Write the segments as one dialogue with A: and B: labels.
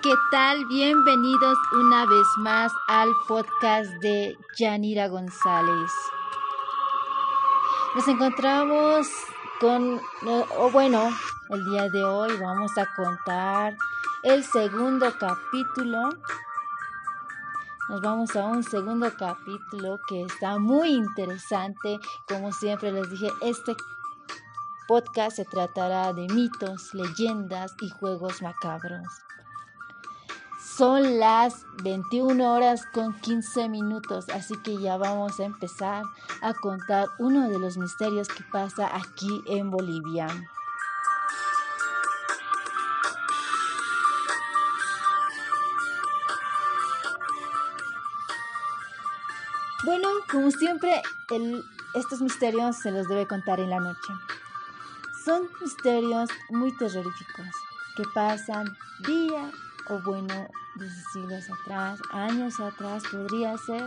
A: ¿qué tal? Bienvenidos una vez más al podcast de Yanira González. Nos encontramos con, o bueno, el día de hoy vamos a contar el segundo capítulo. Nos vamos a un segundo capítulo que está muy interesante. Como siempre les dije, este podcast se tratará de mitos, leyendas y juegos macabros. Son las 21 horas con 15 minutos, así que ya vamos a empezar a contar uno de los misterios que pasa aquí en Bolivia. Bueno, como siempre, estos misterios se los debe contar en la noche. Son misterios muy terroríficos que pasan día o bueno, desde siglos atrás, años atrás, podría ser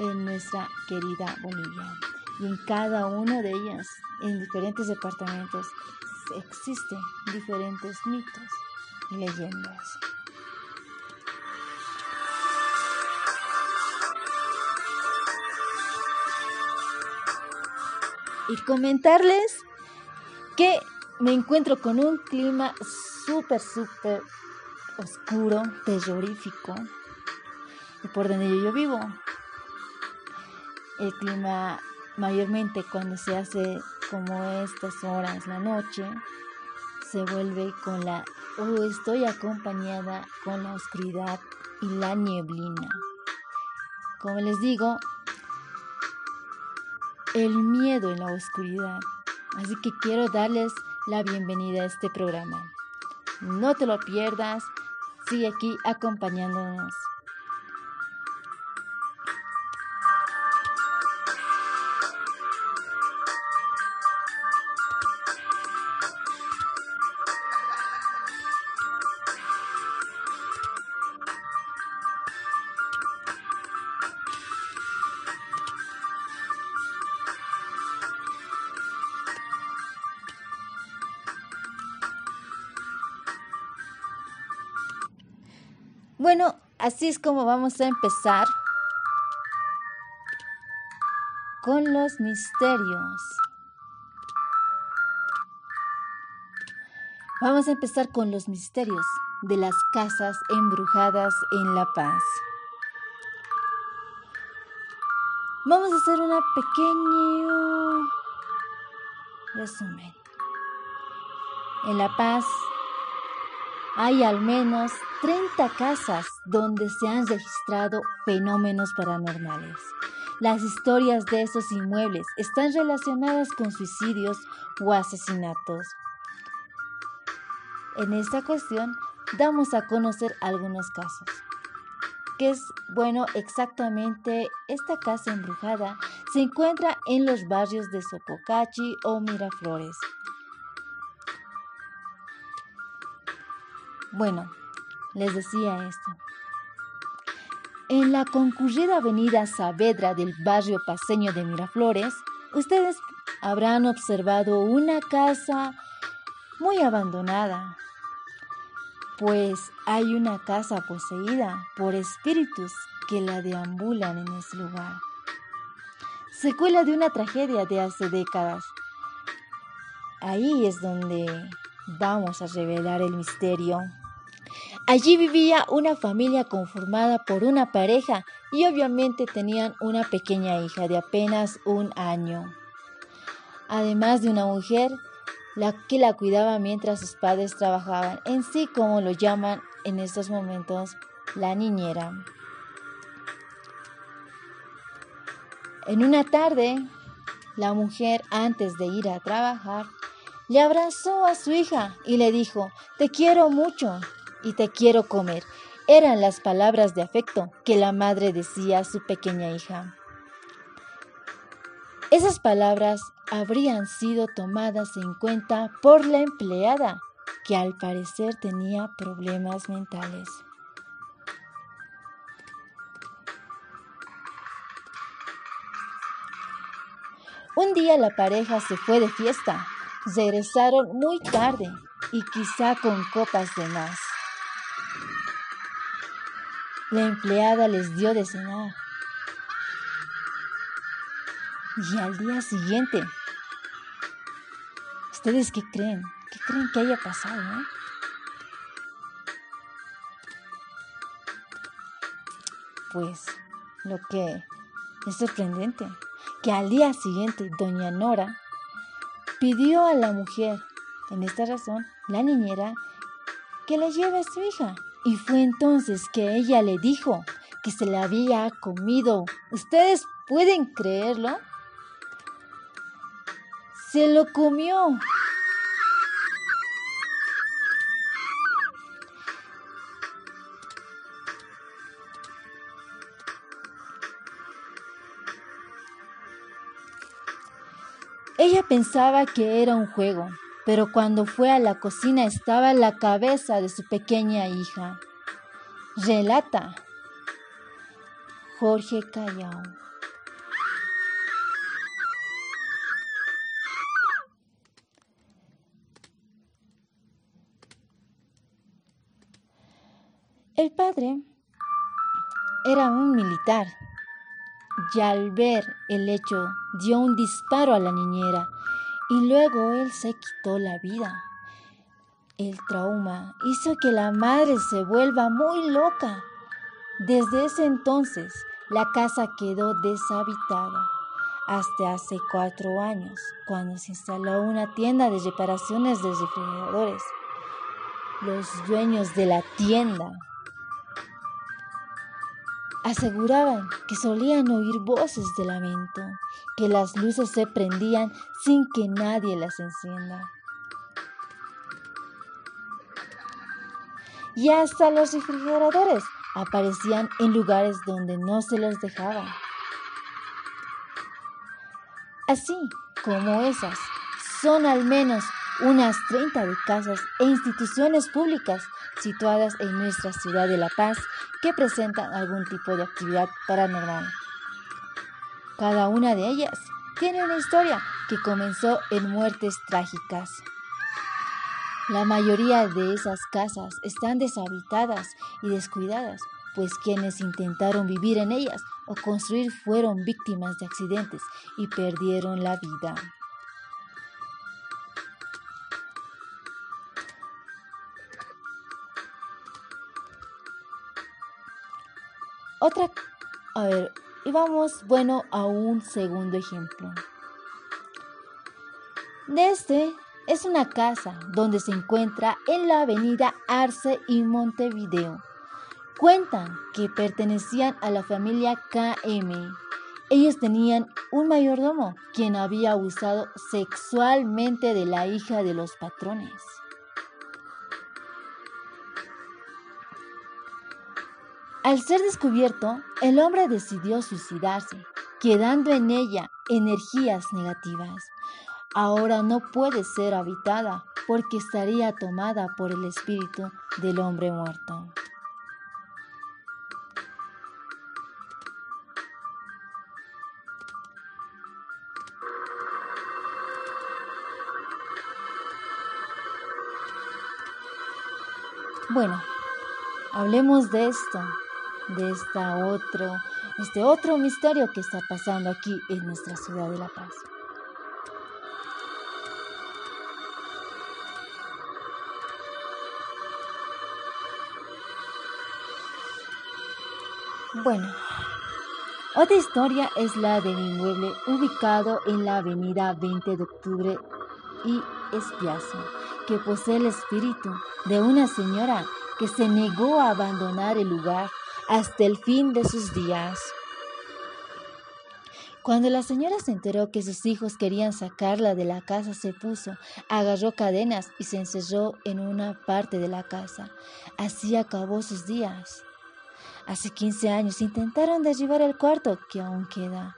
A: en nuestra querida Bolivia. Y en cada una de ellas, en diferentes departamentos, existen diferentes mitos y leyendas. Y comentarles que me encuentro con un clima súper, súper oscuro, terrorífico, y por donde yo vivo. El clima mayormente cuando se hace como estas horas, la noche, se vuelve con la, o estoy acompañada con la oscuridad y la nieblina. Como les digo, el miedo en la oscuridad Así que quiero darles la bienvenida a este programa. No te lo pierdas, sigue aquí acompañándonos. Bueno, así es como vamos a empezar con los misterios. Vamos a empezar con los misterios de las casas embrujadas en La Paz. Vamos a hacer un pequeño resumen. En La Paz hay al menos 30 casas donde se han registrado fenómenos paranormales. Las historias de esos inmuebles están relacionadas con suicidios o asesinatos. En esta cuestión damos a conocer algunos casos. ¿Qué es bueno exactamente? Esta casa embrujada se encuentra en los barrios de Sopocachi o Miraflores. Bueno, les decía esto. En la concurrida avenida Saavedra del barrio paseño de Miraflores, ustedes habrán observado una casa muy abandonada, pues hay una casa poseída por espíritus que la deambulan en ese lugar. Secuela de una tragedia de hace décadas. Ahí es donde vamos a revelar el misterio. Allí vivía una familia conformada por una pareja y obviamente tenían una pequeña hija de apenas un año. Además de una mujer la que la cuidaba mientras sus padres trabajaban, en sí como lo llaman en estos momentos la niñera. En una tarde, la mujer antes de ir a trabajar le abrazó a su hija y le dijo, te quiero mucho, y te quiero comer eran las palabras de afecto que la madre decía a su pequeña hija. Esas palabras habrían sido tomadas en cuenta por la empleada, que al parecer tenía problemas mentales. Un día la pareja se fue de fiesta. Regresaron muy tarde y quizá con copas de más. La empleada les dio de cenar. Y al día siguiente, ¿ustedes qué creen? ¿Qué creen que haya pasado? Eh? Pues lo que es sorprendente, que al día siguiente doña Nora pidió a la mujer, en esta razón, la niñera, que le lleve a su hija. Y fue entonces que ella le dijo que se la había comido. ¿Ustedes pueden creerlo? Se lo comió. Ella pensaba que era un juego, pero cuando fue a la cocina estaba la cabeza de su pequeña hija. Relata Jorge Callao. El padre era un militar y al ver el hecho dio un disparo a la niñera y luego él se quitó la vida. El trauma hizo que la madre se vuelva muy loca. Desde ese entonces la casa quedó deshabitada hasta hace cuatro años, cuando se instaló una tienda de reparaciones de refrigeradores. Los dueños de la tienda Aseguraban que solían oír voces de lamento, que las luces se prendían sin que nadie las encienda. Y hasta los refrigeradores aparecían en lugares donde no se los dejaba. Así como esas, son al menos unas 30 de casas e instituciones públicas situadas en nuestra ciudad de La Paz que presentan algún tipo de actividad paranormal. Cada una de ellas tiene una historia que comenzó en muertes trágicas. La mayoría de esas casas están deshabitadas y descuidadas, pues quienes intentaron vivir en ellas o construir fueron víctimas de accidentes y perdieron la vida. Otra, a ver, y vamos, bueno, a un segundo ejemplo. Este es una casa donde se encuentra en la avenida Arce y Montevideo. Cuentan que pertenecían a la familia KM. Ellos tenían un mayordomo quien había abusado sexualmente de la hija de los patrones. Al ser descubierto, el hombre decidió suicidarse, quedando en ella energías negativas. Ahora no puede ser habitada porque estaría tomada por el espíritu del hombre muerto. Bueno, hablemos de esto de esta otro, este otro misterio que está pasando aquí en nuestra ciudad de La Paz. Bueno, otra historia es la del inmueble ubicado en la avenida 20 de octubre y Espiazo, que posee el espíritu de una señora que se negó a abandonar el lugar hasta el fin de sus días. Cuando la señora se enteró que sus hijos querían sacarla de la casa, se puso, agarró cadenas y se encerró en una parte de la casa. Así acabó sus días. Hace 15 años intentaron derribar el cuarto que aún queda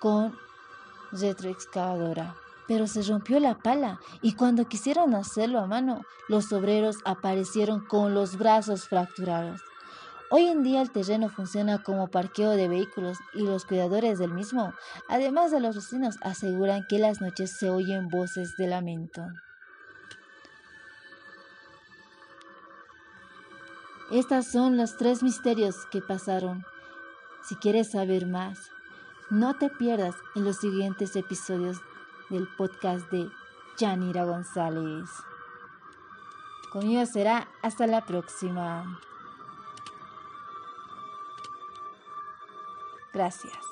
A: con retroexcavadora, pero se rompió la pala y cuando quisieron hacerlo a mano, los obreros aparecieron con los brazos fracturados. Hoy en día el terreno funciona como parqueo de vehículos y los cuidadores del mismo, además de los vecinos, aseguran que las noches se oyen voces de lamento. Estas son los tres misterios que pasaron. Si quieres saber más, no te pierdas en los siguientes episodios del podcast de Yanira González. Conmigo será hasta la próxima. Gracias.